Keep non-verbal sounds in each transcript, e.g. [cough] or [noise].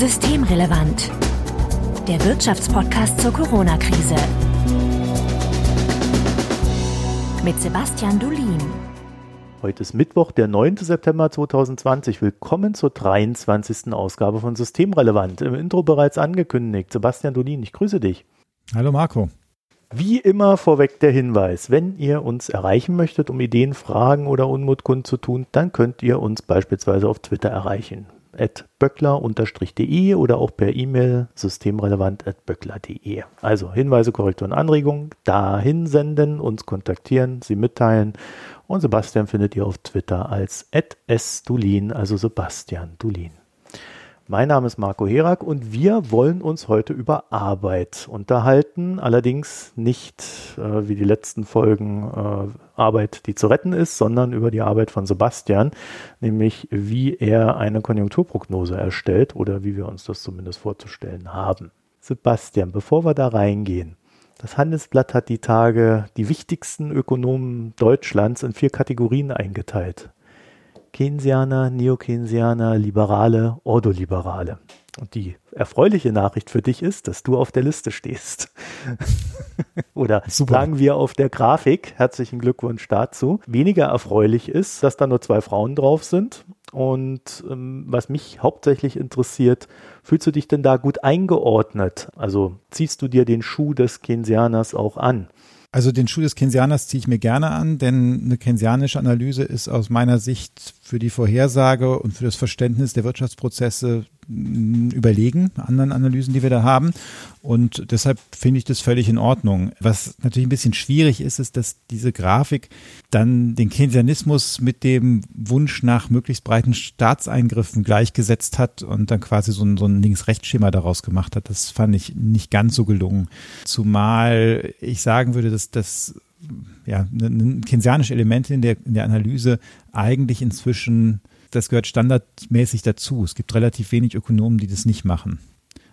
Systemrelevant. Der Wirtschaftspodcast zur Corona-Krise. Mit Sebastian Dulin. Heute ist Mittwoch, der 9. September 2020. Willkommen zur 23. Ausgabe von Systemrelevant. Im Intro bereits angekündigt. Sebastian Dulin, ich grüße dich. Hallo Marco. Wie immer vorweg der Hinweis, wenn ihr uns erreichen möchtet, um Ideen, Fragen oder Unmut kundzutun, dann könnt ihr uns beispielsweise auf Twitter erreichen. At böckler-de oder auch per E-Mail systemrelevant at böckler.de. Also Hinweise, Korrekturen, Anregungen dahin senden, uns kontaktieren, sie mitteilen. Und Sebastian findet ihr auf Twitter als sdulin, also Sebastian Dulin. Mein Name ist Marco Herak und wir wollen uns heute über Arbeit unterhalten. Allerdings nicht äh, wie die letzten Folgen äh, Arbeit, die zu retten ist, sondern über die Arbeit von Sebastian, nämlich wie er eine Konjunkturprognose erstellt oder wie wir uns das zumindest vorzustellen haben. Sebastian, bevor wir da reingehen, das Handelsblatt hat die Tage die wichtigsten Ökonomen Deutschlands in vier Kategorien eingeteilt. Keynesianer, Neo-Keynesianer, Liberale, Ordoliberale. Und die erfreuliche Nachricht für dich ist, dass du auf der Liste stehst. [laughs] Oder Super. sagen wir auf der Grafik. Herzlichen Glückwunsch dazu. Weniger erfreulich ist, dass da nur zwei Frauen drauf sind. Und ähm, was mich hauptsächlich interessiert, fühlst du dich denn da gut eingeordnet? Also ziehst du dir den Schuh des Keynesianers auch an? Also den Schuh des Keynesianers ziehe ich mir gerne an, denn eine keynesianische Analyse ist aus meiner Sicht für die Vorhersage und für das Verständnis der Wirtschaftsprozesse überlegen, anderen Analysen, die wir da haben. Und deshalb finde ich das völlig in Ordnung. Was natürlich ein bisschen schwierig ist, ist, dass diese Grafik dann den Keynesianismus mit dem Wunsch nach möglichst breiten Staatseingriffen gleichgesetzt hat und dann quasi so ein, so ein Links-Rechts-Schema daraus gemacht hat. Das fand ich nicht ganz so gelungen. Zumal ich sagen würde, dass das ja, ein keynesianische Element in der, in der Analyse eigentlich inzwischen das gehört standardmäßig dazu. Es gibt relativ wenig Ökonomen, die das nicht machen.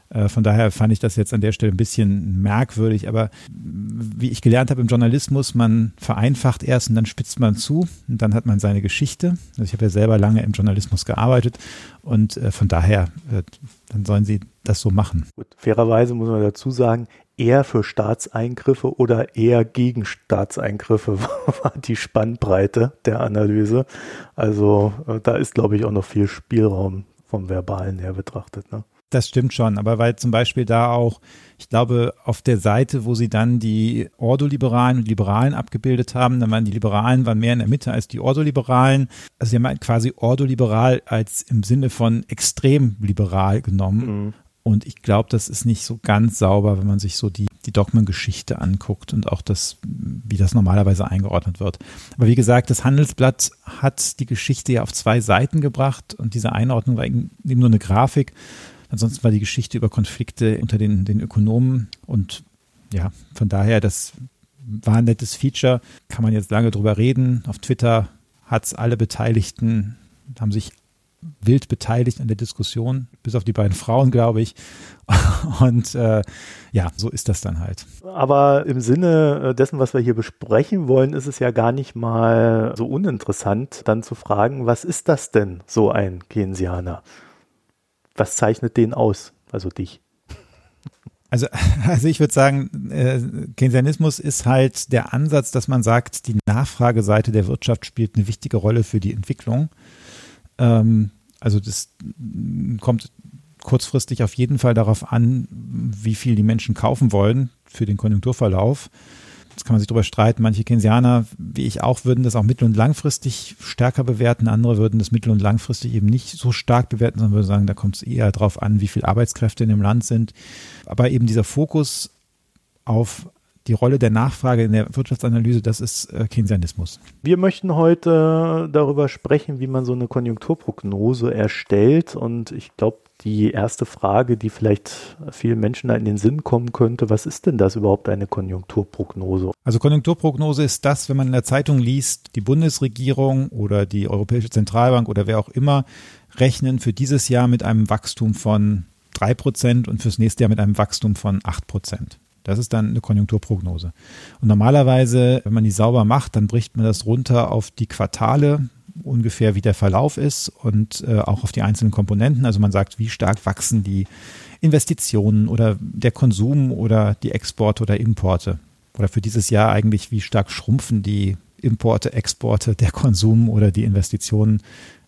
Äh, von daher fand ich das jetzt an der Stelle ein bisschen merkwürdig, aber wie ich gelernt habe im Journalismus, man vereinfacht erst und dann spitzt man zu und dann hat man seine Geschichte. Also ich habe ja selber lange im Journalismus gearbeitet und äh, von daher, äh, dann sollen sie das so machen. Gut, fairerweise muss man dazu sagen, eher für Staatseingriffe oder eher gegen Staatseingriffe [laughs] war die Spannbreite der Analyse. Also da ist, glaube ich, auch noch viel Spielraum vom Verbalen her betrachtet. Ne? Das stimmt schon, aber weil zum Beispiel da auch, ich glaube, auf der Seite, wo sie dann die Ordoliberalen und Liberalen abgebildet haben, dann waren die Liberalen waren mehr in der Mitte als die Ordoliberalen. Also sie haben halt quasi Ordoliberal als im Sinne von extrem liberal genommen. Mhm. Und ich glaube, das ist nicht so ganz sauber, wenn man sich so die, die Dogmengeschichte anguckt und auch das, wie das normalerweise eingeordnet wird. Aber wie gesagt, das Handelsblatt hat die Geschichte ja auf zwei Seiten gebracht und diese Einordnung war eben nur eine Grafik. Ansonsten war die Geschichte über Konflikte unter den, den Ökonomen und ja, von daher, das war ein nettes Feature, kann man jetzt lange drüber reden. Auf Twitter hat es alle Beteiligten, haben sich wild beteiligt an der Diskussion, bis auf die beiden Frauen, glaube ich. [laughs] Und äh, ja, so ist das dann halt. Aber im Sinne äh, dessen, was wir hier besprechen wollen, ist es ja gar nicht mal so uninteressant, dann zu fragen, was ist das denn, so ein Keynesianer? Was zeichnet den aus, also dich? Also, [laughs] also ich würde sagen, äh, Keynesianismus ist halt der Ansatz, dass man sagt, die Nachfrageseite der Wirtschaft spielt eine wichtige Rolle für die Entwicklung. Ähm, also das kommt kurzfristig auf jeden Fall darauf an, wie viel die Menschen kaufen wollen für den Konjunkturverlauf. Jetzt kann man sich darüber streiten. Manche Keynesianer, wie ich auch, würden das auch mittel- und langfristig stärker bewerten. Andere würden das mittel- und langfristig eben nicht so stark bewerten, sondern würden sagen, da kommt es eher darauf an, wie viele Arbeitskräfte in dem Land sind. Aber eben dieser Fokus auf die Rolle der Nachfrage in der Wirtschaftsanalyse, das ist äh, Keynesianismus. Wir möchten heute darüber sprechen, wie man so eine Konjunkturprognose erstellt. Und ich glaube, die erste Frage, die vielleicht vielen Menschen in den Sinn kommen könnte, was ist denn das überhaupt eine Konjunkturprognose? Also Konjunkturprognose ist das, wenn man in der Zeitung liest, die Bundesregierung oder die Europäische Zentralbank oder wer auch immer rechnen für dieses Jahr mit einem Wachstum von drei Prozent und fürs nächste Jahr mit einem Wachstum von acht Prozent. Das ist dann eine Konjunkturprognose. Und normalerweise, wenn man die sauber macht, dann bricht man das runter auf die Quartale ungefähr, wie der Verlauf ist und äh, auch auf die einzelnen Komponenten. Also man sagt, wie stark wachsen die Investitionen oder der Konsum oder die Exporte oder Importe. Oder für dieses Jahr eigentlich, wie stark schrumpfen die Importe, Exporte, der Konsum oder die Investitionen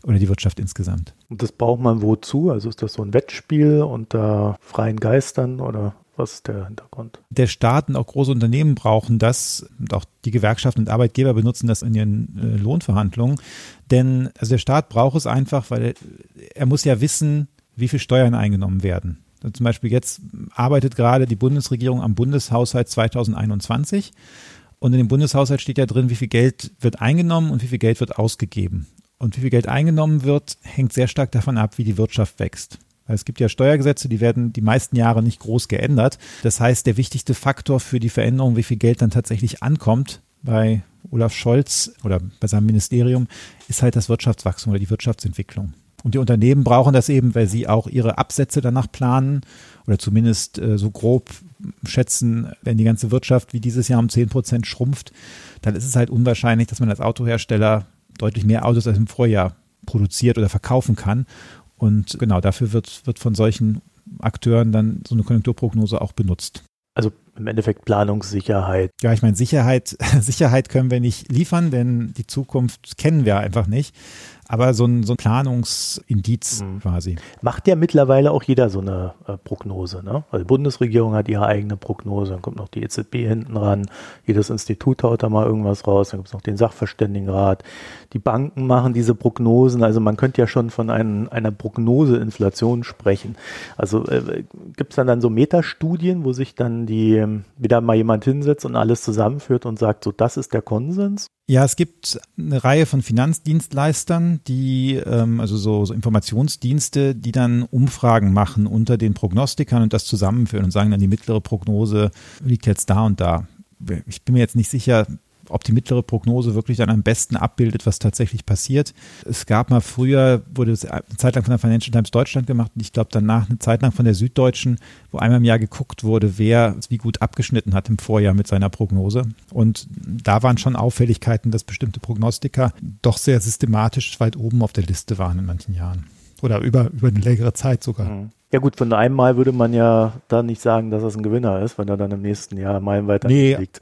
oder die Wirtschaft insgesamt. Und das braucht man wozu? Also ist das so ein Wettspiel unter freien Geistern oder was ist der Hintergrund? Der Staat und auch große Unternehmen brauchen das und auch die Gewerkschaften und Arbeitgeber benutzen das in ihren äh, Lohnverhandlungen. Denn also der Staat braucht es einfach, weil er, muss ja wissen, wie viel Steuern eingenommen werden. Also zum Beispiel jetzt arbeitet gerade die Bundesregierung am Bundeshaushalt 2021 und in dem Bundeshaushalt steht ja drin, wie viel Geld wird eingenommen und wie viel Geld wird ausgegeben. Und wie viel Geld eingenommen wird, hängt sehr stark davon ab, wie die Wirtschaft wächst. Es gibt ja Steuergesetze, die werden die meisten Jahre nicht groß geändert. Das heißt, der wichtigste Faktor für die Veränderung, wie viel Geld dann tatsächlich ankommt bei Olaf Scholz oder bei seinem Ministerium, ist halt das Wirtschaftswachstum oder die Wirtschaftsentwicklung. Und die Unternehmen brauchen das eben, weil sie auch ihre Absätze danach planen oder zumindest äh, so grob schätzen, wenn die ganze Wirtschaft wie dieses Jahr um 10 Prozent schrumpft, dann ist es halt unwahrscheinlich, dass man als Autohersteller deutlich mehr Autos als im Vorjahr produziert oder verkaufen kann. Und genau dafür wird, wird von solchen Akteuren dann so eine Konjunkturprognose auch benutzt. Also im Endeffekt Planungssicherheit. Ja, ich meine, Sicherheit, [laughs] Sicherheit können wir nicht liefern, denn die Zukunft kennen wir einfach nicht aber so ein, so ein Planungsindiz mhm. quasi. Macht ja mittlerweile auch jeder so eine äh, Prognose. Ne? Also die Bundesregierung hat ihre eigene Prognose, dann kommt noch die EZB hinten ran, jedes Institut haut da mal irgendwas raus, dann gibt es noch den Sachverständigenrat. Die Banken machen diese Prognosen, also man könnte ja schon von einem, einer Prognoseinflation sprechen. Also äh, gibt es dann, dann so Metastudien, wo sich dann die ähm, wieder mal jemand hinsetzt und alles zusammenführt und sagt, so das ist der Konsens? Ja, es gibt eine Reihe von Finanzdienstleistern, die, ähm, also so, so Informationsdienste, die dann Umfragen machen unter den Prognostikern und das zusammenführen und sagen dann, die mittlere Prognose liegt jetzt da und da. Ich bin mir jetzt nicht sicher, ob die mittlere Prognose wirklich dann am besten abbildet, was tatsächlich passiert. Es gab mal früher, wurde es eine Zeit lang von der Financial Times Deutschland gemacht und ich glaube danach eine Zeit lang von der Süddeutschen, wo einmal im Jahr geguckt wurde, wer wie gut abgeschnitten hat im Vorjahr mit seiner Prognose. Und da waren schon Auffälligkeiten, dass bestimmte Prognostiker doch sehr systematisch weit oben auf der Liste waren in manchen Jahren. Oder über, über eine längere Zeit sogar. Mhm. Ja gut, von einem Mal würde man ja da nicht sagen, dass das ein Gewinner ist, wenn er dann im nächsten Jahr meilenweit nee, liegt.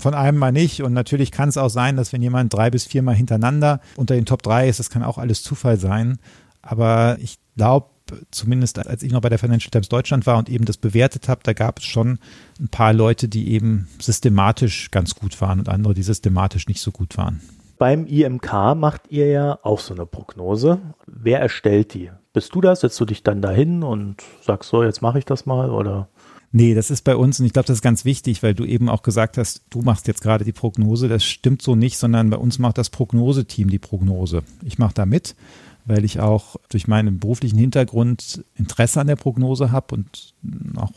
Von einem mal nicht. Und natürlich kann es auch sein, dass wenn jemand drei bis viermal hintereinander unter den Top 3 ist, das kann auch alles Zufall sein. Aber ich glaube, zumindest als ich noch bei der Financial Times Deutschland war und eben das bewertet habe, da gab es schon ein paar Leute, die eben systematisch ganz gut waren und andere, die systematisch nicht so gut waren. Beim IMK macht ihr ja auch so eine Prognose. Wer erstellt die? Bist du das? Setzt du dich dann dahin und sagst so, jetzt mache ich das mal oder? Nee, das ist bei uns und ich glaube, das ist ganz wichtig, weil du eben auch gesagt hast, du machst jetzt gerade die Prognose. Das stimmt so nicht, sondern bei uns macht das Prognoseteam die Prognose. Ich mache da mit, weil ich auch durch meinen beruflichen Hintergrund Interesse an der Prognose habe und auch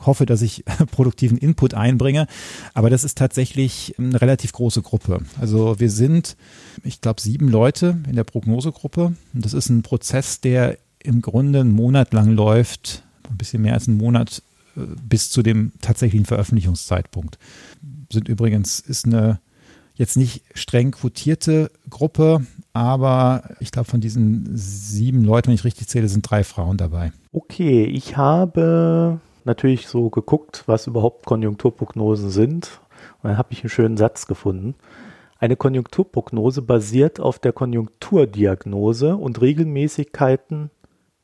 hoffe, dass ich [laughs] produktiven Input einbringe. Aber das ist tatsächlich eine relativ große Gruppe. Also wir sind, ich glaube, sieben Leute in der Prognosegruppe. Und das ist ein Prozess, der im Grunde einen Monat lang läuft, ein bisschen mehr als einen Monat bis zu dem tatsächlichen Veröffentlichungszeitpunkt. Sind übrigens, ist eine jetzt nicht streng quotierte Gruppe, aber ich glaube, von diesen sieben Leuten, wenn ich richtig zähle, sind drei Frauen dabei. Okay, ich habe natürlich so geguckt, was überhaupt Konjunkturprognosen sind. Und dann habe ich einen schönen Satz gefunden. Eine Konjunkturprognose basiert auf der Konjunkturdiagnose und Regelmäßigkeiten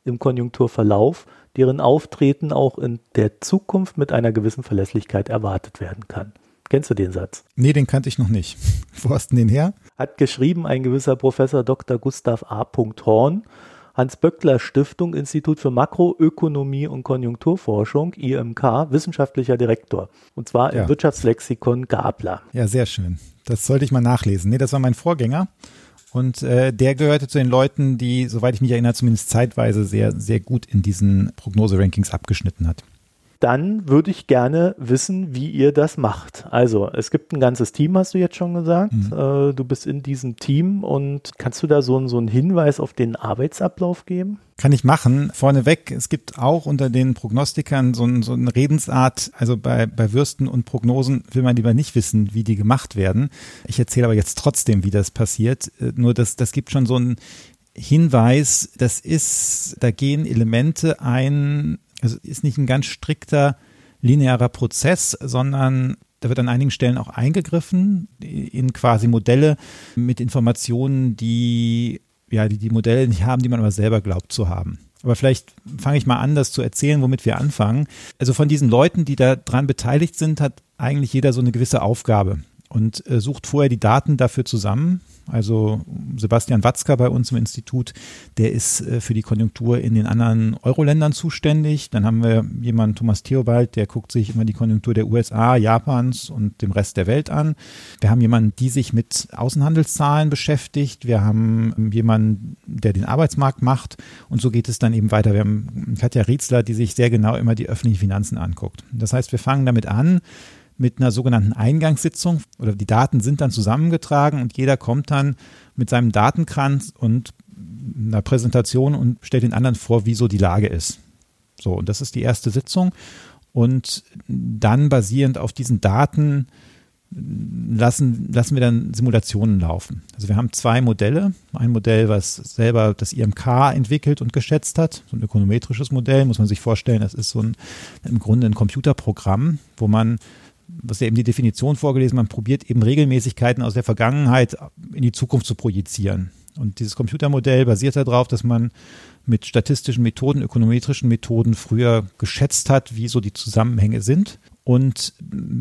im Konjunkturverlauf deren Auftreten auch in der Zukunft mit einer gewissen Verlässlichkeit erwartet werden kann. Kennst du den Satz? Nee, den kannte ich noch nicht. [laughs] Wo hast du den her? Hat geschrieben ein gewisser Professor Dr. Gustav A. Horn, Hans-Böckler Stiftung, Institut für Makroökonomie und Konjunkturforschung, IMK, wissenschaftlicher Direktor. Und zwar ja. im Wirtschaftslexikon Gabler. Ja, sehr schön. Das sollte ich mal nachlesen. Nee, das war mein Vorgänger. Und äh, der gehörte zu den Leuten, die, soweit ich mich erinnere, zumindest zeitweise sehr, sehr gut in diesen Prognose-Rankings abgeschnitten hat. Dann würde ich gerne wissen, wie ihr das macht. Also, es gibt ein ganzes Team, hast du jetzt schon gesagt. Mhm. Äh, du bist in diesem Team und kannst du da so, so einen Hinweis auf den Arbeitsablauf geben? Kann ich machen. Vorneweg, es gibt auch unter den Prognostikern so, ein, so eine Redensart, also bei, bei Würsten und Prognosen will man lieber nicht wissen, wie die gemacht werden. Ich erzähle aber jetzt trotzdem, wie das passiert. Äh, nur das, das gibt schon so einen Hinweis, das ist, da gehen Elemente ein, also ist nicht ein ganz strikter linearer Prozess, sondern da wird an einigen Stellen auch eingegriffen in quasi Modelle mit Informationen, die ja, die die Modelle nicht haben, die man aber selber glaubt zu haben. Aber vielleicht fange ich mal an, das zu erzählen, womit wir anfangen. Also von diesen Leuten, die da dran beteiligt sind, hat eigentlich jeder so eine gewisse Aufgabe und äh, sucht vorher die Daten dafür zusammen, also Sebastian Watzka bei uns im Institut, der ist äh, für die Konjunktur in den anderen Euro-Ländern zuständig. Dann haben wir jemanden, Thomas Theobald, der guckt sich immer die Konjunktur der USA, Japans und dem Rest der Welt an. Wir haben jemanden, die sich mit Außenhandelszahlen beschäftigt. Wir haben jemanden, der den Arbeitsmarkt macht. Und so geht es dann eben weiter. Wir haben Katja Rietzler, die sich sehr genau immer die öffentlichen Finanzen anguckt. Das heißt, wir fangen damit an, mit einer sogenannten Eingangssitzung oder die Daten sind dann zusammengetragen und jeder kommt dann mit seinem Datenkranz und einer Präsentation und stellt den anderen vor, wie so die Lage ist. So, und das ist die erste Sitzung. Und dann basierend auf diesen Daten lassen, lassen wir dann Simulationen laufen. Also wir haben zwei Modelle. Ein Modell, was selber das IMK entwickelt und geschätzt hat, so ein ökonometrisches Modell, muss man sich vorstellen, das ist so ein im Grunde ein Computerprogramm, wo man was ja eben die Definition vorgelesen, man probiert eben Regelmäßigkeiten aus der Vergangenheit in die Zukunft zu projizieren. Und dieses Computermodell basiert darauf, dass man mit statistischen Methoden, ökonometrischen Methoden früher geschätzt hat, wie so die Zusammenhänge sind und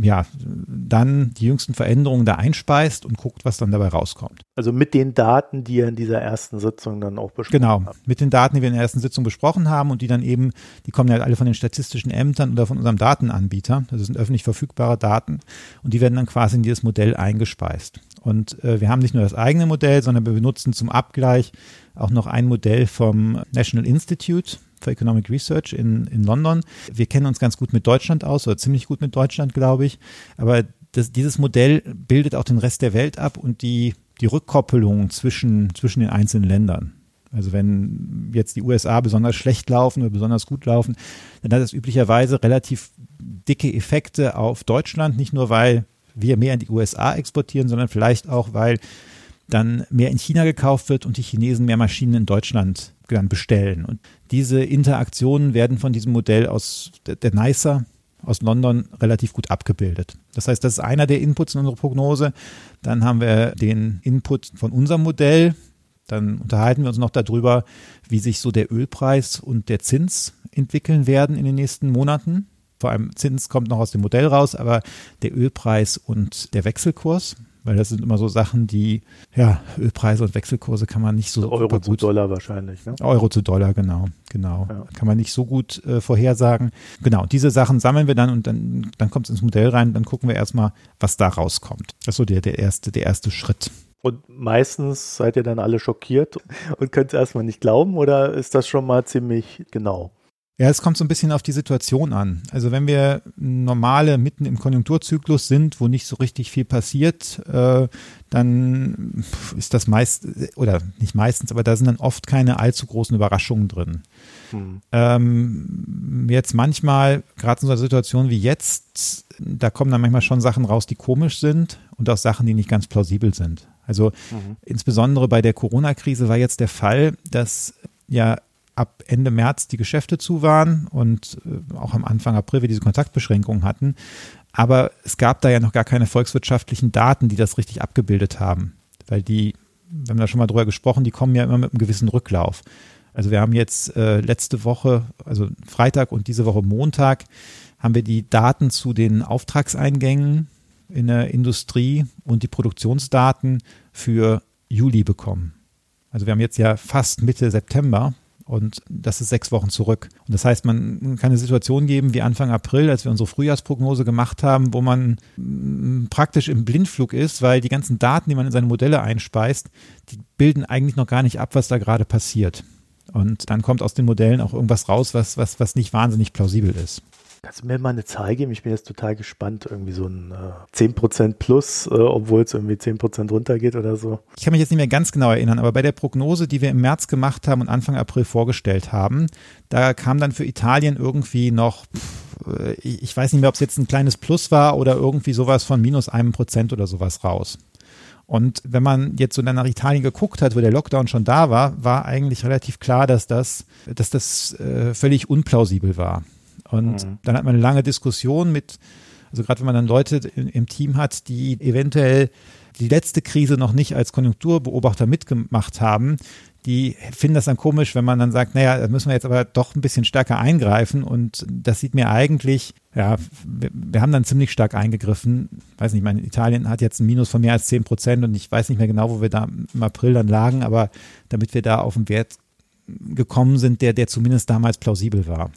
ja, dann die jüngsten Veränderungen da einspeist und guckt, was dann dabei rauskommt. Also mit den Daten, die ihr in dieser ersten Sitzung dann auch besprochen genau, habt. mit den Daten, die wir in der ersten Sitzung besprochen haben und die dann eben, die kommen ja alle von den statistischen Ämtern oder von unserem Datenanbieter. Das sind öffentlich verfügbare Daten und die werden dann quasi in dieses Modell eingespeist. Und äh, wir haben nicht nur das eigene Modell, sondern wir benutzen zum Abgleich auch noch ein Modell vom National Institute for Economic Research in, in London. Wir kennen uns ganz gut mit Deutschland aus, oder ziemlich gut mit Deutschland, glaube ich. Aber das, dieses Modell bildet auch den Rest der Welt ab und die, die Rückkoppelung zwischen, zwischen den einzelnen Ländern. Also wenn jetzt die USA besonders schlecht laufen oder besonders gut laufen, dann hat das üblicherweise relativ dicke Effekte auf Deutschland, nicht nur weil wir mehr in die USA exportieren, sondern vielleicht auch, weil dann mehr in China gekauft wird und die Chinesen mehr Maschinen in Deutschland dann bestellen. Und diese Interaktionen werden von diesem Modell aus der, der NICER aus London relativ gut abgebildet. Das heißt, das ist einer der Inputs in unserer Prognose. Dann haben wir den Input von unserem Modell. Dann unterhalten wir uns noch darüber, wie sich so der Ölpreis und der Zins entwickeln werden in den nächsten Monaten. Vor allem Zins kommt noch aus dem Modell raus, aber der Ölpreis und der Wechselkurs weil das sind immer so Sachen, die, ja, Ölpreise und Wechselkurse kann man nicht so also Euro zu Dollar wahrscheinlich, ne? Euro zu Dollar, genau, genau. Ja. Kann man nicht so gut äh, vorhersagen. Genau, diese Sachen sammeln wir dann und dann, dann kommt es ins Modell rein, dann gucken wir erstmal, was da rauskommt. Das ist so der, der erste, der erste Schritt. Und meistens seid ihr dann alle schockiert und könnt es erstmal nicht glauben oder ist das schon mal ziemlich genau? Ja, es kommt so ein bisschen auf die Situation an. Also wenn wir normale mitten im Konjunkturzyklus sind, wo nicht so richtig viel passiert, äh, dann ist das meist oder nicht meistens, aber da sind dann oft keine allzu großen Überraschungen drin. Hm. Ähm, jetzt manchmal, gerade in so einer Situation wie jetzt, da kommen dann manchmal schon Sachen raus, die komisch sind und auch Sachen, die nicht ganz plausibel sind. Also mhm. insbesondere bei der Corona-Krise war jetzt der Fall, dass ja ab Ende März die Geschäfte zu waren und äh, auch am Anfang April wir diese Kontaktbeschränkungen hatten. Aber es gab da ja noch gar keine volkswirtschaftlichen Daten, die das richtig abgebildet haben. Weil die, wir haben da schon mal drüber gesprochen, die kommen ja immer mit einem gewissen Rücklauf. Also wir haben jetzt äh, letzte Woche, also Freitag und diese Woche Montag, haben wir die Daten zu den Auftragseingängen in der Industrie und die Produktionsdaten für Juli bekommen. Also wir haben jetzt ja fast Mitte September und das ist sechs Wochen zurück. Und das heißt, man kann eine Situation geben wie Anfang April, als wir unsere Frühjahrsprognose gemacht haben, wo man mm, praktisch im Blindflug ist, weil die ganzen Daten, die man in seine Modelle einspeist, die bilden eigentlich noch gar nicht ab, was da gerade passiert. Und dann kommt aus den Modellen auch irgendwas raus, was, was, was nicht wahnsinnig plausibel ist. Kannst du mir mal eine Zahl geben? Ich bin jetzt total gespannt. Irgendwie so ein äh, 10% plus, äh, obwohl es irgendwie 10% runtergeht oder so. Ich kann mich jetzt nicht mehr ganz genau erinnern, aber bei der Prognose, die wir im März gemacht haben und Anfang April vorgestellt haben, da kam dann für Italien irgendwie noch, pff, ich weiß nicht mehr, ob es jetzt ein kleines Plus war oder irgendwie sowas von minus einem Prozent oder sowas raus. Und wenn man jetzt so dann nach Italien geguckt hat, wo der Lockdown schon da war, war eigentlich relativ klar, dass das, dass das äh, völlig unplausibel war. Und mhm. dann hat man eine lange Diskussion mit, also gerade wenn man dann Leute im Team hat, die eventuell die letzte Krise noch nicht als Konjunkturbeobachter mitgemacht haben, die finden das dann komisch, wenn man dann sagt, naja, da müssen wir jetzt aber doch ein bisschen stärker eingreifen und das sieht mir eigentlich, ja, wir, wir haben dann ziemlich stark eingegriffen. Weiß nicht, mein Italien hat jetzt ein Minus von mehr als 10 Prozent und ich weiß nicht mehr genau, wo wir da im April dann lagen, aber damit wir da auf den Wert gekommen sind, der, der zumindest damals plausibel war.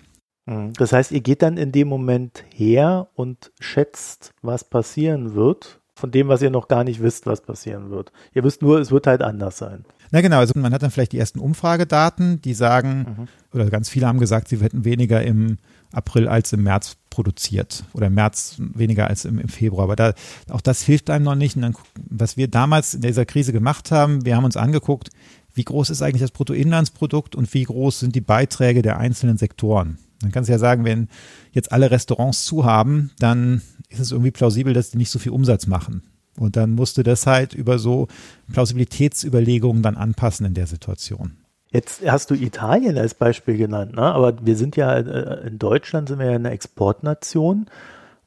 Mhm. Das heißt, ihr geht dann in dem Moment her und schätzt, was passieren wird, von dem, was ihr noch gar nicht wisst, was passieren wird. Ihr wisst nur, es wird halt anders sein. Na genau, also man hat dann vielleicht die ersten Umfragedaten, die sagen, mhm. oder ganz viele haben gesagt, sie hätten weniger im April als im März produziert oder im März weniger als im, im Februar. Aber da, auch das hilft einem noch nicht. Und dann, was wir damals in dieser Krise gemacht haben, wir haben uns angeguckt, wie groß ist eigentlich das Bruttoinlandsprodukt und wie groß sind die Beiträge der einzelnen Sektoren. Dann kannst du ja sagen, wenn jetzt alle Restaurants zu haben, dann ist es irgendwie plausibel, dass die nicht so viel Umsatz machen. Und dann musst du das halt über so Plausibilitätsüberlegungen dann anpassen in der Situation. Jetzt hast du Italien als Beispiel genannt, ne? aber wir sind ja äh, in Deutschland sind wir ja eine Exportnation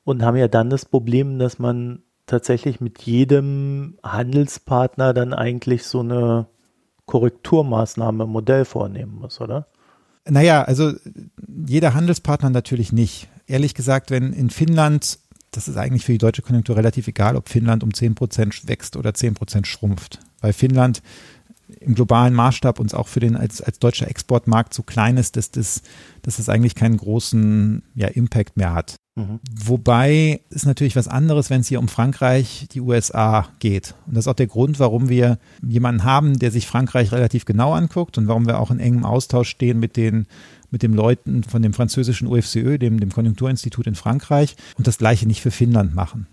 und haben ja dann das Problem, dass man tatsächlich mit jedem Handelspartner dann eigentlich so eine Korrekturmaßnahme im Modell vornehmen muss, oder? Naja, also jeder Handelspartner natürlich nicht. Ehrlich gesagt, wenn in Finnland, das ist eigentlich für die deutsche Konjunktur relativ egal, ob Finnland um 10 Prozent wächst oder 10 Prozent schrumpft. Weil Finnland im globalen Maßstab uns auch für den als, als deutscher Exportmarkt so klein ist, dass das, dass das eigentlich keinen großen ja, Impact mehr hat. Mhm. Wobei ist natürlich was anderes, wenn es hier um Frankreich, die USA geht. Und das ist auch der Grund, warum wir jemanden haben, der sich Frankreich relativ genau anguckt und warum wir auch in engem Austausch stehen mit den mit den Leuten von dem französischen UFCE, dem, dem Konjunkturinstitut in Frankreich und das gleiche nicht für Finnland machen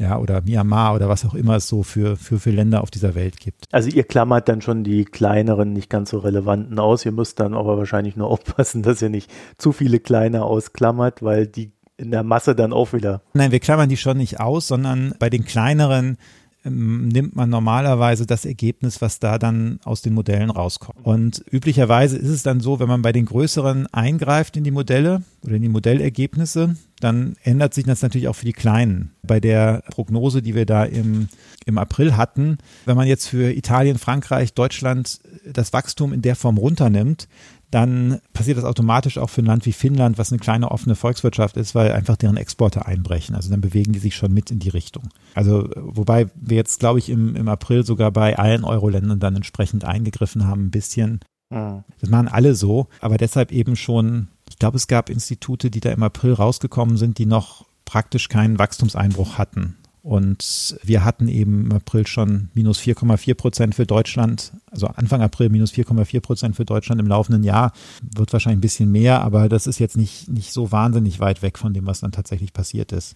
ja, oder Myanmar oder was auch immer es so für, für, für Länder auf dieser Welt gibt. Also ihr klammert dann schon die kleineren, nicht ganz so relevanten aus. Ihr müsst dann aber wahrscheinlich nur [laughs] aufpassen, dass ihr nicht zu viele kleine ausklammert, weil die in der Masse dann auch wieder. Nein, wir klammern die schon nicht aus, sondern bei den kleineren ähm, nimmt man normalerweise das Ergebnis, was da dann aus den Modellen rauskommt. Und üblicherweise ist es dann so, wenn man bei den größeren eingreift in die Modelle oder in die Modellergebnisse, dann ändert sich das natürlich auch für die kleinen. Bei der Prognose, die wir da im, im April hatten, wenn man jetzt für Italien, Frankreich, Deutschland das Wachstum in der Form runternimmt, dann passiert das automatisch auch für ein Land wie Finnland, was eine kleine offene Volkswirtschaft ist, weil einfach deren Exporte einbrechen. Also dann bewegen die sich schon mit in die Richtung. Also wobei wir jetzt, glaube ich, im, im April sogar bei allen Euro-Ländern dann entsprechend eingegriffen haben, ein bisschen. Mhm. Das machen alle so, aber deshalb eben schon, ich glaube, es gab Institute, die da im April rausgekommen sind, die noch praktisch keinen Wachstumseinbruch hatten. Und wir hatten eben im April schon minus 4,4 Prozent für Deutschland, also Anfang April minus 4,4 Prozent für Deutschland im laufenden Jahr. Wird wahrscheinlich ein bisschen mehr, aber das ist jetzt nicht, nicht so wahnsinnig weit weg von dem, was dann tatsächlich passiert ist.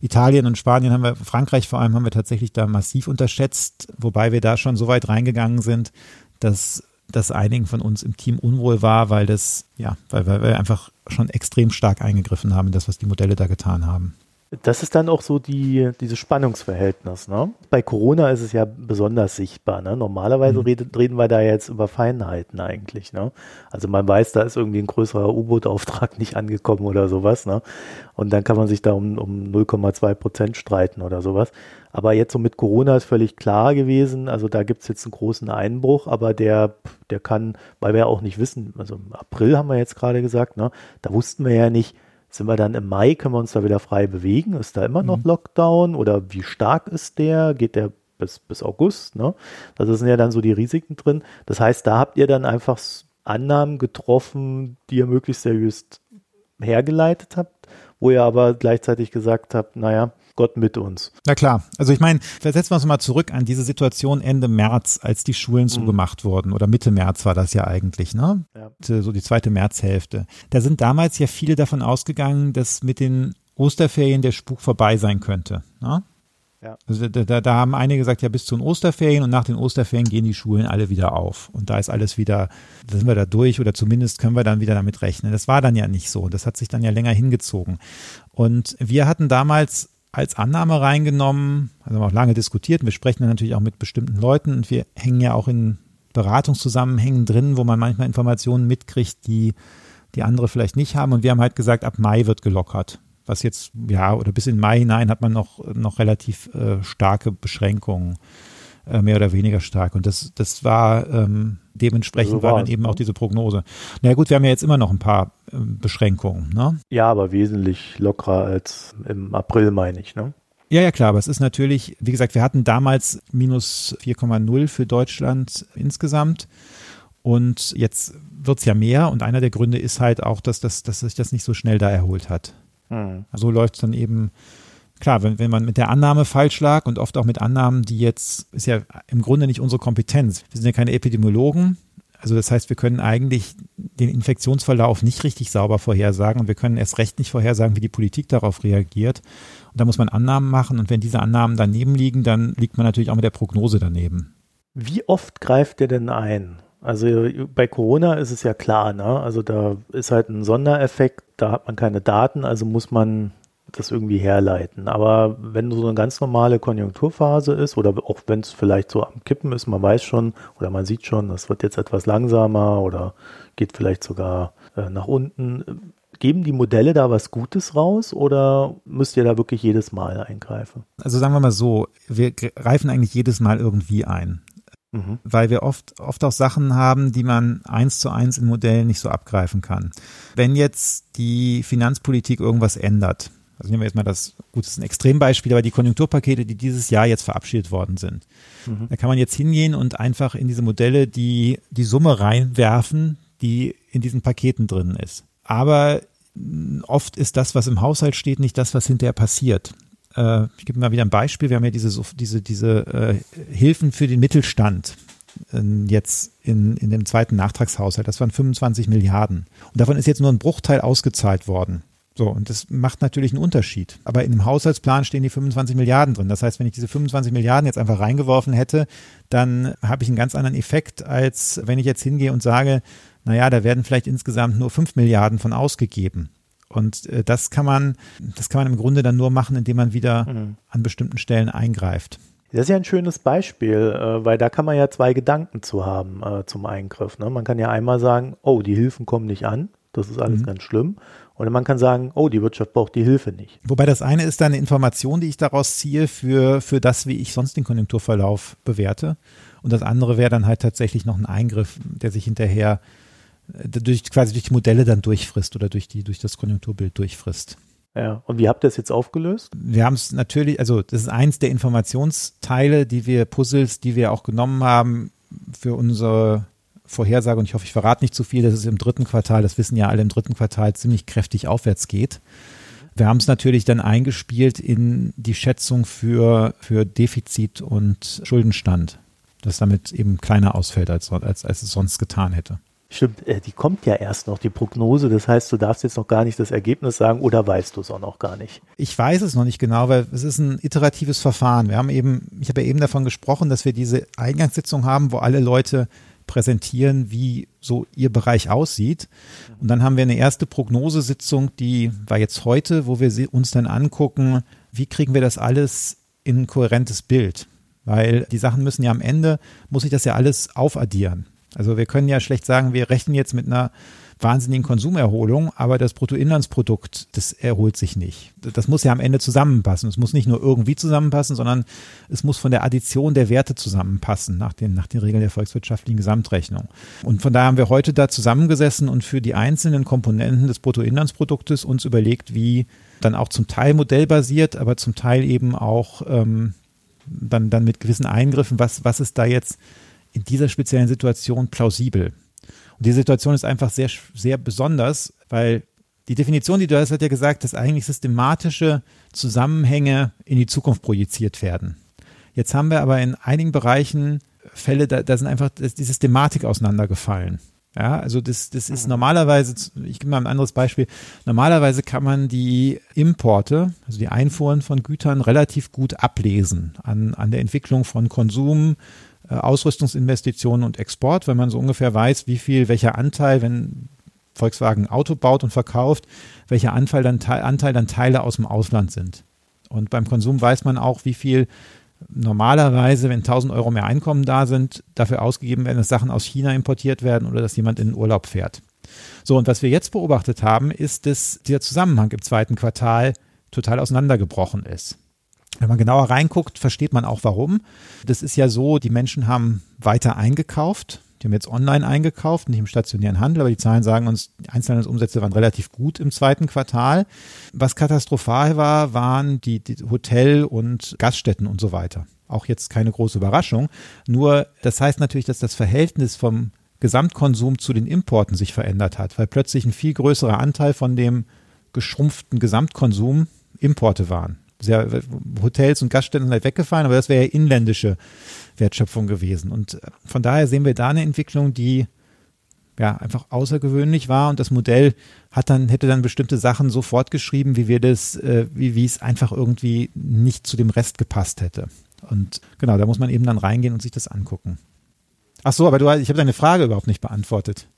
Italien und Spanien haben wir, Frankreich vor allem haben wir tatsächlich da massiv unterschätzt, wobei wir da schon so weit reingegangen sind, dass das einigen von uns im Team unwohl war, weil das, ja, weil, weil wir einfach schon extrem stark eingegriffen haben das, was die Modelle da getan haben. Das ist dann auch so die, dieses Spannungsverhältnis. Ne? Bei Corona ist es ja besonders sichtbar. Ne? Normalerweise mhm. reden, reden wir da jetzt über Feinheiten eigentlich. Ne? Also man weiß, da ist irgendwie ein größerer U-Boot-Auftrag nicht angekommen oder sowas. Ne? Und dann kann man sich da um, um 0,2 Prozent streiten oder sowas. Aber jetzt so mit Corona ist völlig klar gewesen. Also da gibt es jetzt einen großen Einbruch, aber der, der kann, weil wir ja auch nicht wissen, also im April haben wir jetzt gerade gesagt, ne? da wussten wir ja nicht, sind wir dann im Mai, können wir uns da wieder frei bewegen? Ist da immer noch mhm. Lockdown oder wie stark ist der? Geht der bis, bis August? Ne? Das sind ja dann so die Risiken drin. Das heißt, da habt ihr dann einfach Annahmen getroffen, die ihr möglichst seriös hergeleitet habt, wo ihr aber gleichzeitig gesagt habt, naja, Gott mit uns. Na klar. Also ich meine, versetzen wir uns mal zurück an diese Situation Ende März, als die Schulen mhm. zugemacht wurden. Oder Mitte März war das ja eigentlich, ne? Ja. So die zweite Märzhälfte. Da sind damals ja viele davon ausgegangen, dass mit den Osterferien der Spuk vorbei sein könnte. Ne? Ja. Also da, da, da haben einige gesagt, ja, bis zu den Osterferien und nach den Osterferien gehen die Schulen alle wieder auf. Und da ist alles wieder, da sind wir da durch oder zumindest können wir dann wieder damit rechnen. Das war dann ja nicht so. Das hat sich dann ja länger hingezogen. Und wir hatten damals als Annahme reingenommen, also haben auch lange diskutiert. Wir sprechen dann natürlich auch mit bestimmten Leuten und wir hängen ja auch in Beratungszusammenhängen drin, wo man manchmal Informationen mitkriegt, die die andere vielleicht nicht haben. Und wir haben halt gesagt, ab Mai wird gelockert was jetzt, ja, oder bis in Mai hinein hat man noch, noch relativ äh, starke Beschränkungen, äh, mehr oder weniger stark. Und das, das war ähm, dementsprechend so war dann eben auch diese Prognose. Na gut, wir haben ja jetzt immer noch ein paar äh, Beschränkungen, ne? Ja, aber wesentlich lockerer als im April, meine ich, ne? Ja, ja, klar, aber es ist natürlich, wie gesagt, wir hatten damals minus 4,0 für Deutschland insgesamt. Und jetzt wird es ja mehr und einer der Gründe ist halt auch, dass, das, dass sich das nicht so schnell da erholt hat. Mhm. So läuft es dann eben, klar, wenn, wenn man mit der Annahme falsch lag und oft auch mit Annahmen, die jetzt, ist ja im Grunde nicht unsere Kompetenz. Wir sind ja keine Epidemiologen. Also das heißt, wir können eigentlich den Infektionsverlauf nicht richtig sauber vorhersagen und wir können erst recht nicht vorhersagen, wie die Politik darauf reagiert. Und da muss man Annahmen machen und wenn diese Annahmen daneben liegen, dann liegt man natürlich auch mit der Prognose daneben. Wie oft greift der denn ein? Also bei Corona ist es ja klar, ne? Also da ist halt ein Sondereffekt, da hat man keine Daten, also muss man das irgendwie herleiten. Aber wenn so eine ganz normale Konjunkturphase ist oder auch wenn es vielleicht so am Kippen ist, man weiß schon oder man sieht schon, das wird jetzt etwas langsamer oder geht vielleicht sogar äh, nach unten. Geben die Modelle da was Gutes raus oder müsst ihr da wirklich jedes Mal eingreifen? Also sagen wir mal so, wir greifen eigentlich jedes Mal irgendwie ein. Mhm. Weil wir oft, oft auch Sachen haben, die man eins zu eins in Modellen nicht so abgreifen kann. Wenn jetzt die Finanzpolitik irgendwas ändert, also nehmen wir jetzt mal das, gut, das ist ein Extrembeispiel, aber die Konjunkturpakete, die dieses Jahr jetzt verabschiedet worden sind, mhm. da kann man jetzt hingehen und einfach in diese Modelle die, die Summe reinwerfen, die in diesen Paketen drin ist. Aber oft ist das, was im Haushalt steht, nicht das, was hinterher passiert äh, ich gebe mal wieder ein Beispiel, wir haben ja diese, diese, diese äh, Hilfen für den Mittelstand äh, jetzt in, in dem zweiten Nachtragshaushalt. Das waren 25 Milliarden. Und davon ist jetzt nur ein Bruchteil ausgezahlt worden. So, und das macht natürlich einen Unterschied. Aber in dem Haushaltsplan stehen die 25 Milliarden drin. Das heißt, wenn ich diese 25 Milliarden jetzt einfach reingeworfen hätte, dann habe ich einen ganz anderen Effekt, als wenn ich jetzt hingehe und sage, naja, da werden vielleicht insgesamt nur 5 Milliarden von ausgegeben. Und äh, das kann man, das kann man im Grunde dann nur machen, indem man wieder mhm. an bestimmten Stellen eingreift. Das ist ja ein schönes Beispiel, äh, weil da kann man ja zwei Gedanken zu haben äh, zum Eingriff. Ne? Man kann ja einmal sagen, oh, die Hilfen kommen nicht an, das ist alles mhm. ganz schlimm. Oder man kann sagen, oh, die Wirtschaft braucht die Hilfe nicht. Wobei das eine ist dann eine Information, die ich daraus ziehe für, für das, wie ich sonst den Konjunkturverlauf bewerte. Und das andere wäre dann halt tatsächlich noch ein Eingriff, der sich hinterher durch quasi durch die Modelle dann durchfrisst oder durch die durch das Konjunkturbild durchfrisst. Ja, und wie habt ihr das jetzt aufgelöst? Wir haben es natürlich, also das ist eins der Informationsteile, die wir Puzzles, die wir auch genommen haben für unsere Vorhersage und ich hoffe, ich verrate nicht zu viel, dass es im dritten Quartal, das wissen ja alle im dritten Quartal ziemlich kräftig aufwärts geht. Wir haben es natürlich dann eingespielt in die Schätzung für, für Defizit und Schuldenstand, das damit eben kleiner ausfällt, als, als, als es sonst getan hätte. Stimmt, äh, die kommt ja erst noch, die Prognose. Das heißt, du darfst jetzt noch gar nicht das Ergebnis sagen oder weißt du es auch noch gar nicht? Ich weiß es noch nicht genau, weil es ist ein iteratives Verfahren. Wir haben eben, ich habe ja eben davon gesprochen, dass wir diese Eingangssitzung haben, wo alle Leute präsentieren, wie so ihr Bereich aussieht. Und dann haben wir eine erste Prognosesitzung, die war jetzt heute, wo wir uns dann angucken, wie kriegen wir das alles in ein kohärentes Bild? Weil die Sachen müssen ja am Ende, muss ich das ja alles aufaddieren. Also wir können ja schlecht sagen, wir rechnen jetzt mit einer wahnsinnigen Konsumerholung, aber das Bruttoinlandsprodukt, das erholt sich nicht. Das muss ja am Ende zusammenpassen. Es muss nicht nur irgendwie zusammenpassen, sondern es muss von der Addition der Werte zusammenpassen nach den, nach den Regeln der volkswirtschaftlichen Gesamtrechnung. Und von daher haben wir heute da zusammengesessen und für die einzelnen Komponenten des Bruttoinlandsproduktes uns überlegt, wie dann auch zum Teil modellbasiert, aber zum Teil eben auch ähm, dann, dann mit gewissen Eingriffen, was, was ist da jetzt in dieser speziellen Situation plausibel. Und die Situation ist einfach sehr, sehr besonders, weil Die Definition, die du hast, hat ja gesagt, dass eigentlich systematische Zusammenhänge in die Zukunft projiziert werden. Jetzt haben wir aber in einigen Bereichen Fälle, da, da sind einfach die Systematik auseinandergefallen. Ja, also das, das ist mhm. normalerweise, ich gebe mal ein anderes Beispiel, normalerweise kann man die Importe, also die Einfuhren von Gütern relativ gut ablesen an, an der Entwicklung von Konsum, Ausrüstungsinvestitionen und Export, weil man so ungefähr weiß, wie viel, welcher Anteil, wenn Volkswagen Auto baut und verkauft, welcher Anteil dann, Anteil dann Teile aus dem Ausland sind. Und beim Konsum weiß man auch, wie viel normalerweise, wenn 1000 Euro mehr Einkommen da sind, dafür ausgegeben werden, dass Sachen aus China importiert werden oder dass jemand in den Urlaub fährt. So, und was wir jetzt beobachtet haben, ist, dass dieser Zusammenhang im zweiten Quartal total auseinandergebrochen ist. Wenn man genauer reinguckt, versteht man auch warum. Das ist ja so, die Menschen haben weiter eingekauft, die haben jetzt online eingekauft, nicht im stationären Handel, aber die Zahlen sagen uns, die Einzelhandelsumsätze waren relativ gut im zweiten Quartal. Was katastrophal war, waren die, die Hotel- und Gaststätten und so weiter. Auch jetzt keine große Überraschung. Nur, das heißt natürlich, dass das Verhältnis vom Gesamtkonsum zu den Importen sich verändert hat, weil plötzlich ein viel größerer Anteil von dem geschrumpften Gesamtkonsum Importe waren. Sehr, Hotels und Gaststätten sind halt weggefallen, aber das wäre ja inländische Wertschöpfung gewesen. Und äh, von daher sehen wir da eine Entwicklung, die ja einfach außergewöhnlich war und das Modell hat dann hätte dann bestimmte Sachen so fortgeschrieben, wie wir das, äh, wie wie es einfach irgendwie nicht zu dem Rest gepasst hätte. Und genau, da muss man eben dann reingehen und sich das angucken. Ach so, aber du, ich habe deine Frage überhaupt nicht beantwortet.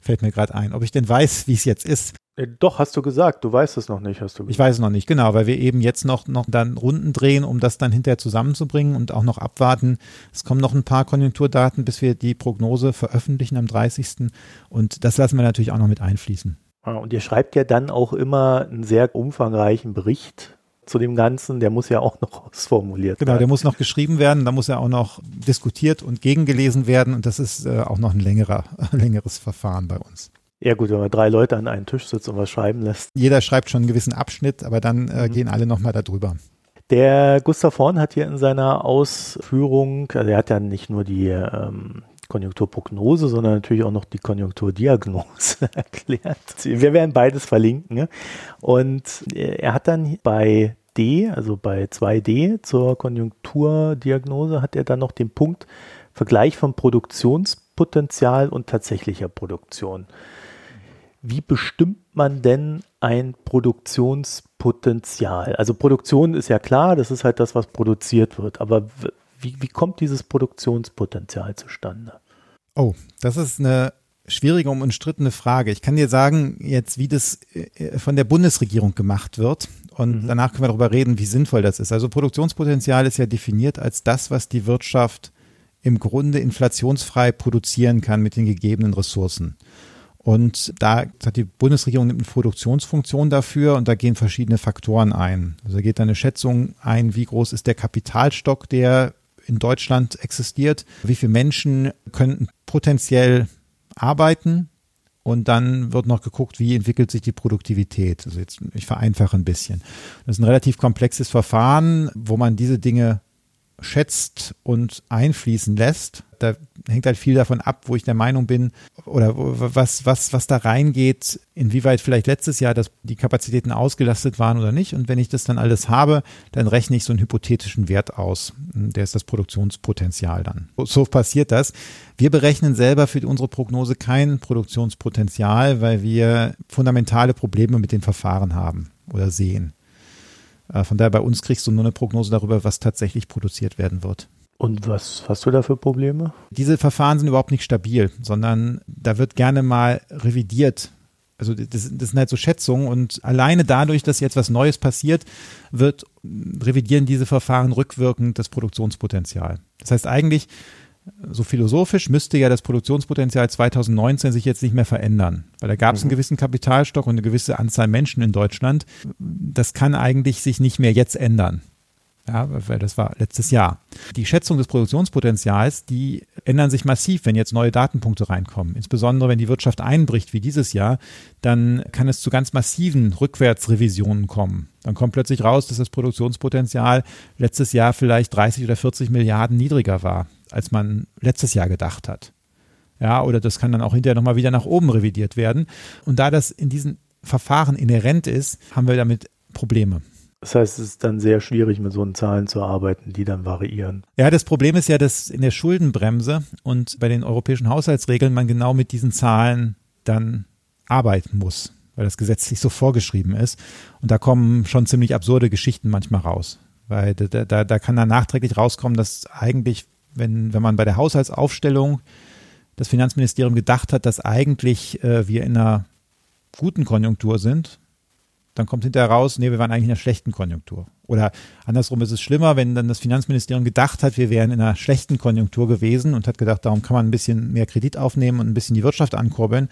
Fällt mir gerade ein, ob ich denn weiß, wie es jetzt ist. Äh, doch, hast du gesagt. Du weißt es noch nicht, hast du gesagt. Ich weiß es noch nicht, genau, weil wir eben jetzt noch, noch dann Runden drehen, um das dann hinterher zusammenzubringen und auch noch abwarten. Es kommen noch ein paar Konjunkturdaten, bis wir die Prognose veröffentlichen am 30. Und das lassen wir natürlich auch noch mit einfließen. Ah, und ihr schreibt ja dann auch immer einen sehr umfangreichen Bericht zu dem Ganzen, der muss ja auch noch [laughs] ausformuliert genau, werden. Genau, der muss noch geschrieben werden, da muss ja auch noch diskutiert und gegengelesen werden und das ist äh, auch noch ein längerer, [laughs] längeres Verfahren bei uns. Ja gut, wenn man drei Leute an einen Tisch sitzt und was schreiben lässt. Jeder schreibt schon einen gewissen Abschnitt, aber dann äh, mhm. gehen alle nochmal darüber. Der Gustav Horn hat hier in seiner Ausführung, also er hat ja nicht nur die ähm, Konjunkturprognose, sondern natürlich auch noch die Konjunkturdiagnose [laughs] erklärt. Wir werden beides verlinken. Ne? Und er hat dann bei D, also bei 2D zur Konjunkturdiagnose, hat er dann noch den Punkt Vergleich von Produktionspotenzial und tatsächlicher Produktion. Wie bestimmt man denn ein Produktionspotenzial? Also Produktion ist ja klar, das ist halt das, was produziert wird. Aber wie, wie kommt dieses Produktionspotenzial zustande? Oh, das ist eine schwierige und umstrittene Frage. Ich kann dir sagen, jetzt, wie das äh, von der Bundesregierung gemacht wird. Und mhm. danach können wir darüber reden, wie sinnvoll das ist. Also Produktionspotenzial ist ja definiert als das, was die Wirtschaft im Grunde inflationsfrei produzieren kann mit den gegebenen Ressourcen. Und da hat die Bundesregierung eine Produktionsfunktion dafür und da gehen verschiedene Faktoren ein. Also da geht eine Schätzung ein, wie groß ist der Kapitalstock, der in Deutschland existiert, wie viele Menschen könnten potenziell arbeiten und dann wird noch geguckt, wie entwickelt sich die Produktivität. Also jetzt, ich vereinfache ein bisschen. Das ist ein relativ komplexes Verfahren, wo man diese Dinge schätzt und einfließen lässt. Da hängt halt viel davon ab, wo ich der Meinung bin oder was, was, was da reingeht, inwieweit vielleicht letztes Jahr das, die Kapazitäten ausgelastet waren oder nicht. Und wenn ich das dann alles habe, dann rechne ich so einen hypothetischen Wert aus. Der ist das Produktionspotenzial dann. So passiert das. Wir berechnen selber für unsere Prognose kein Produktionspotenzial, weil wir fundamentale Probleme mit den Verfahren haben oder sehen. Äh, von daher bei uns kriegst du nur eine Prognose darüber, was tatsächlich produziert werden wird. Und was hast du da für Probleme? Diese Verfahren sind überhaupt nicht stabil, sondern da wird gerne mal revidiert. Also das, das sind halt so Schätzungen und alleine dadurch, dass jetzt was Neues passiert, wird revidieren diese Verfahren rückwirkend das Produktionspotenzial. Das heißt eigentlich, so philosophisch müsste ja das Produktionspotenzial 2019 sich jetzt nicht mehr verändern, weil da gab es mhm. einen gewissen Kapitalstock und eine gewisse Anzahl Menschen in Deutschland. Das kann eigentlich sich nicht mehr jetzt ändern. Ja, weil das war letztes Jahr. Die Schätzung des Produktionspotenzials, die ändern sich massiv, wenn jetzt neue Datenpunkte reinkommen. Insbesondere wenn die Wirtschaft einbricht wie dieses Jahr, dann kann es zu ganz massiven Rückwärtsrevisionen kommen. Dann kommt plötzlich raus, dass das Produktionspotenzial letztes Jahr vielleicht 30 oder 40 Milliarden niedriger war als man letztes Jahr gedacht hat. Ja, oder das kann dann auch hinterher nochmal wieder nach oben revidiert werden. Und da das in diesen Verfahren inhärent ist, haben wir damit Probleme. Das heißt, es ist dann sehr schwierig, mit so Zahlen zu arbeiten, die dann variieren. Ja, das Problem ist ja, dass in der Schuldenbremse und bei den europäischen Haushaltsregeln man genau mit diesen Zahlen dann arbeiten muss, weil das gesetzlich so vorgeschrieben ist. Und da kommen schon ziemlich absurde Geschichten manchmal raus. Weil da, da, da kann dann nachträglich rauskommen, dass eigentlich, wenn, wenn man bei der Haushaltsaufstellung das Finanzministerium gedacht hat, dass eigentlich äh, wir in einer guten Konjunktur sind, dann kommt hinterher raus, nee, wir waren eigentlich in einer schlechten Konjunktur. Oder andersrum ist es schlimmer, wenn dann das Finanzministerium gedacht hat, wir wären in einer schlechten Konjunktur gewesen und hat gedacht, darum kann man ein bisschen mehr Kredit aufnehmen und ein bisschen die Wirtschaft ankurbeln.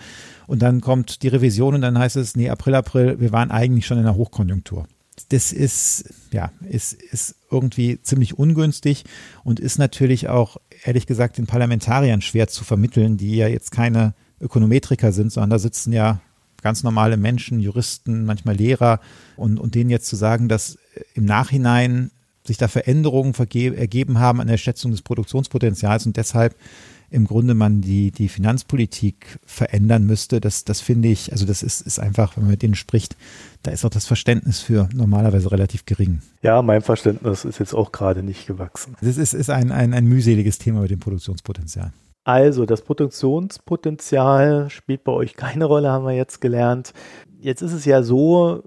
Und dann kommt die Revision und dann heißt es, nee, April, April, wir waren eigentlich schon in einer Hochkonjunktur. Das ist, ja, ist, ist irgendwie ziemlich ungünstig und ist natürlich auch, ehrlich gesagt, den Parlamentariern schwer zu vermitteln, die ja jetzt keine Ökonometriker sind, sondern da sitzen ja ganz normale Menschen, Juristen, manchmal Lehrer und, und denen jetzt zu sagen, dass im Nachhinein sich da Veränderungen ergeben haben an der Schätzung des Produktionspotenzials und deshalb im Grunde man die, die Finanzpolitik verändern müsste, das, das finde ich, also das ist, ist einfach, wenn man mit denen spricht, da ist auch das Verständnis für normalerweise relativ gering. Ja, mein Verständnis ist jetzt auch gerade nicht gewachsen. Das ist, ist ein, ein, ein mühseliges Thema mit dem Produktionspotenzial. Also, das Produktionspotenzial spielt bei euch keine Rolle, haben wir jetzt gelernt. Jetzt ist es ja so,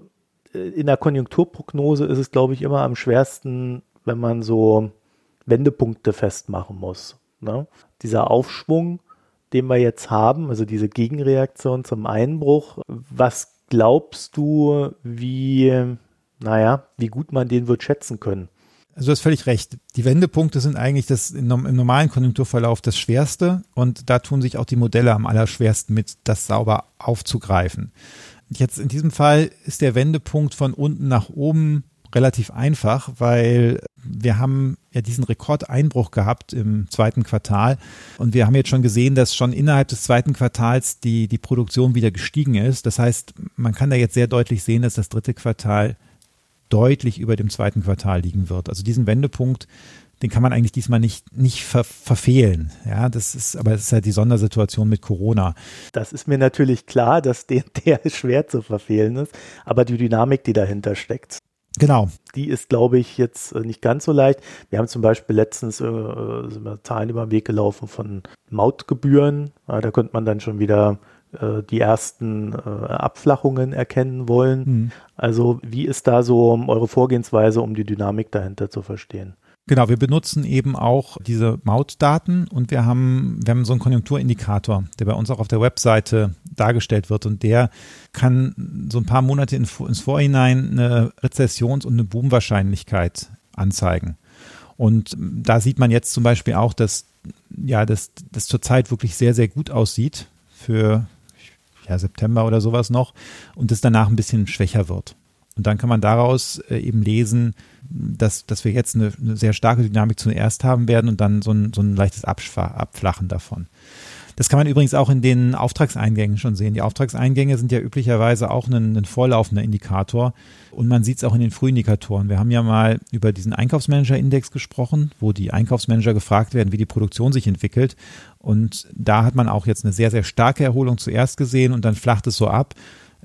äh, in der Konjunkturprognose ist es, glaube ich, immer am schwersten, wenn man so Wendepunkte festmachen muss. Ne? Dieser Aufschwung, den wir jetzt haben, also diese Gegenreaktion zum Einbruch, was glaubst du, wie, naja, wie gut man den wird schätzen können? Also du hast völlig recht. Die Wendepunkte sind eigentlich das im normalen Konjunkturverlauf das Schwerste und da tun sich auch die Modelle am allerschwersten mit, das sauber aufzugreifen. Jetzt in diesem Fall ist der Wendepunkt von unten nach oben relativ einfach, weil wir haben ja diesen Rekordeinbruch gehabt im zweiten Quartal und wir haben jetzt schon gesehen, dass schon innerhalb des zweiten Quartals die, die Produktion wieder gestiegen ist. Das heißt, man kann da jetzt sehr deutlich sehen, dass das dritte Quartal deutlich über dem zweiten Quartal liegen wird. Also diesen Wendepunkt, den kann man eigentlich diesmal nicht, nicht ver verfehlen. Ja, das ist, aber es ist halt die Sondersituation mit Corona. Das ist mir natürlich klar, dass der, [laughs] der schwer zu verfehlen ist, aber die Dynamik, die dahinter steckt. Genau. Die ist, glaube ich, jetzt äh, nicht ganz so leicht. Wir haben zum Beispiel letztens äh, sind wir Zahlen über den Weg gelaufen von Mautgebühren. Ja, da könnte man dann schon wieder äh, die ersten äh, Abflachungen erkennen wollen. Mhm. Also wie ist da so eure Vorgehensweise, um die Dynamik dahinter zu verstehen? Genau, wir benutzen eben auch diese Mautdaten und wir haben, wir haben so einen Konjunkturindikator, der bei uns auch auf der Webseite dargestellt wird und der kann so ein paar Monate ins Vorhinein eine Rezessions- und eine Boomwahrscheinlichkeit anzeigen. Und da sieht man jetzt zum Beispiel auch, dass ja, das, das zurzeit wirklich sehr, sehr gut aussieht für ja, September oder sowas noch und es danach ein bisschen schwächer wird. Und dann kann man daraus äh, eben lesen, dass, dass wir jetzt eine, eine, sehr starke Dynamik zuerst haben werden und dann so ein, so ein leichtes Abflachen davon. Das kann man übrigens auch in den Auftragseingängen schon sehen. Die Auftragseingänge sind ja üblicherweise auch ein, ein vorlaufender Indikator und man sieht es auch in den Frühindikatoren. Wir haben ja mal über diesen Einkaufsmanager-Index gesprochen, wo die Einkaufsmanager gefragt werden, wie die Produktion sich entwickelt. Und da hat man auch jetzt eine sehr, sehr starke Erholung zuerst gesehen und dann flacht es so ab.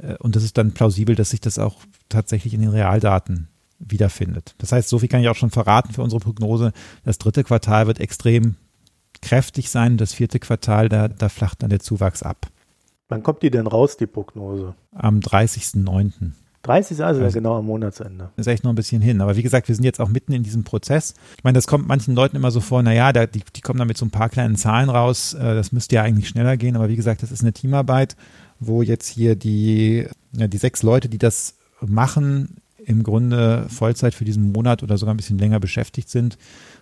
Äh, und das ist dann plausibel, dass sich das auch tatsächlich in den Realdaten wiederfindet. Das heißt, so viel kann ich auch schon verraten für unsere Prognose. Das dritte Quartal wird extrem kräftig sein. Das vierte Quartal, da, da flacht dann der Zuwachs ab. Wann kommt die denn raus, die Prognose? Am 30.09. 30 also, also genau am Monatsende. Ist echt noch ein bisschen hin. Aber wie gesagt, wir sind jetzt auch mitten in diesem Prozess. Ich meine, das kommt manchen Leuten immer so vor, naja, da, die, die kommen da mit so ein paar kleinen Zahlen raus. Äh, das müsste ja eigentlich schneller gehen. Aber wie gesagt, das ist eine Teamarbeit, wo jetzt hier die, ja, die sechs Leute, die das machen, im Grunde Vollzeit für diesen Monat oder sogar ein bisschen länger beschäftigt sind.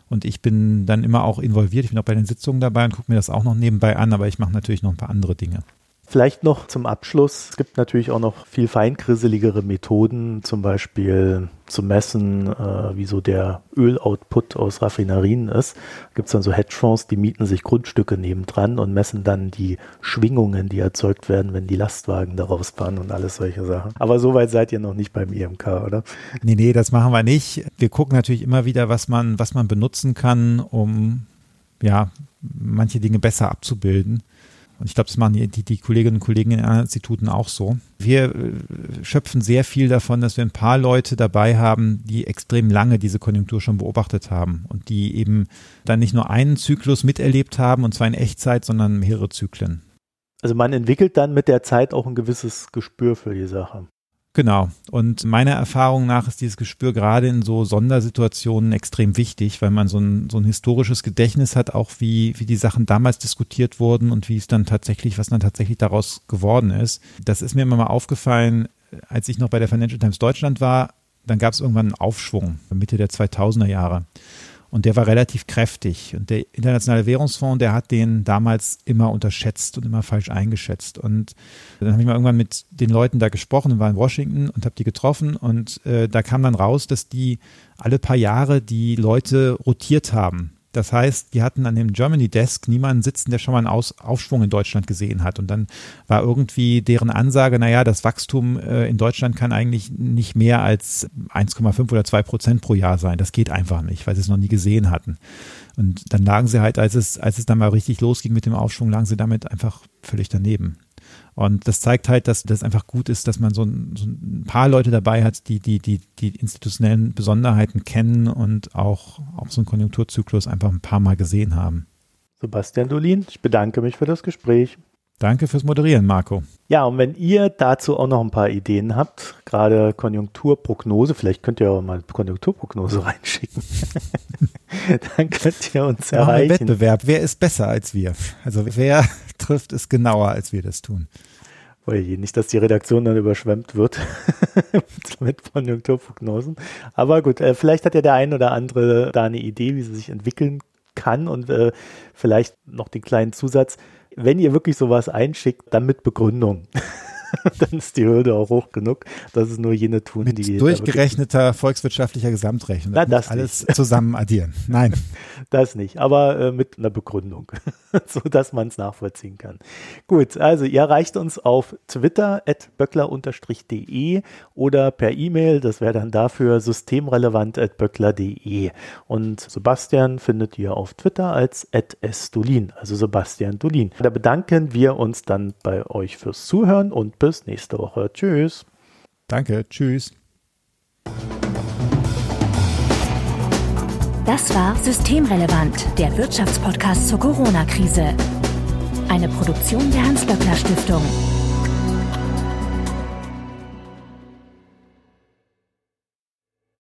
Und ich bin dann immer auch involviert. Ich bin auch bei den Sitzungen dabei und gucke mir das auch noch nebenbei an, aber ich mache natürlich noch ein paar andere Dinge. Vielleicht noch zum Abschluss. Es gibt natürlich auch noch viel feinkrisseligere Methoden, zum Beispiel zu messen, äh, wie so der Öloutput aus Raffinerien ist. Gibt es dann so Hedgefonds, die mieten sich Grundstücke nebendran und messen dann die Schwingungen, die erzeugt werden, wenn die Lastwagen daraus fahren und alles solche Sachen. Aber soweit seid ihr noch nicht beim IMK, oder? Nee, nee, das machen wir nicht. Wir gucken natürlich immer wieder, was man, was man benutzen kann, um ja, manche Dinge besser abzubilden. Und ich glaube, das machen die, die, die, Kolleginnen und Kollegen in anderen Instituten auch so. Wir äh, schöpfen sehr viel davon, dass wir ein paar Leute dabei haben, die extrem lange diese Konjunktur schon beobachtet haben und die eben dann nicht nur einen Zyklus miterlebt haben, und zwar in Echtzeit, sondern mehrere Zyklen. Also man entwickelt dann mit der Zeit auch ein gewisses Gespür für die Sache. Genau. Und meiner Erfahrung nach ist dieses Gespür gerade in so Sondersituationen extrem wichtig, weil man so ein, so ein historisches Gedächtnis hat, auch wie, wie die Sachen damals diskutiert wurden und wie es dann tatsächlich, was dann tatsächlich daraus geworden ist. Das ist mir immer mal aufgefallen, als ich noch bei der Financial Times Deutschland war, dann gab es irgendwann einen Aufschwung, Mitte der 2000er Jahre. Und der war relativ kräftig. Und der Internationale Währungsfonds, der hat den damals immer unterschätzt und immer falsch eingeschätzt. Und dann habe ich mal irgendwann mit den Leuten da gesprochen und war in Washington und habe die getroffen. Und äh, da kam dann raus, dass die alle paar Jahre die Leute rotiert haben. Das heißt, die hatten an dem Germany Desk niemanden sitzen, der schon mal einen Aus Aufschwung in Deutschland gesehen hat. Und dann war irgendwie deren Ansage, naja, das Wachstum äh, in Deutschland kann eigentlich nicht mehr als 1,5 oder 2 Prozent pro Jahr sein. Das geht einfach nicht, weil sie es noch nie gesehen hatten. Und dann lagen sie halt, als es, als es dann mal richtig losging mit dem Aufschwung, lagen sie damit einfach völlig daneben. Und das zeigt halt, dass das einfach gut ist, dass man so ein, so ein paar Leute dabei hat, die, die, die, die institutionellen Besonderheiten kennen und auch, auch so einen Konjunkturzyklus einfach ein paar Mal gesehen haben. Sebastian Dolin, ich bedanke mich für das Gespräch. Danke fürs Moderieren, Marco. Ja, und wenn ihr dazu auch noch ein paar Ideen habt, gerade Konjunkturprognose, vielleicht könnt ihr auch mal Konjunkturprognose [laughs] reinschicken, [laughs] dann könnt ihr uns Machen erreichen. Wettbewerb, wer ist besser als wir? Also wer [laughs] trifft es genauer, als wir das tun? Oje, nicht, dass die Redaktion dann überschwemmt wird mit Konjunkturprognosen. Aber gut, äh, vielleicht hat ja der ein oder andere da eine Idee, wie sie sich entwickeln kann und äh, vielleicht noch den kleinen Zusatz wenn ihr wirklich sowas einschickt, dann mit Begründung. [laughs] dann ist die Hürde auch hoch genug, dass es nur jene tun, Mit die. Durchgerechneter volkswirtschaftlicher Gesamtrechnung. Na, das alles nicht. [laughs] zusammen addieren. Nein. [laughs] Das nicht, aber äh, mit einer Begründung, so dass man es nachvollziehen kann. Gut, also ihr erreicht uns auf Twitter at böckler-de oder per E-Mail, das wäre dann dafür systemrelevant at böckler.de. Und Sebastian findet ihr auf Twitter als at sdolin, also Sebastian Dolin. Da bedanken wir uns dann bei euch fürs Zuhören und bis nächste Woche. Tschüss. Danke, tschüss. Das war Systemrelevant, der Wirtschaftspodcast zur Corona-Krise. Eine Produktion der Hans-Böckler-Stiftung.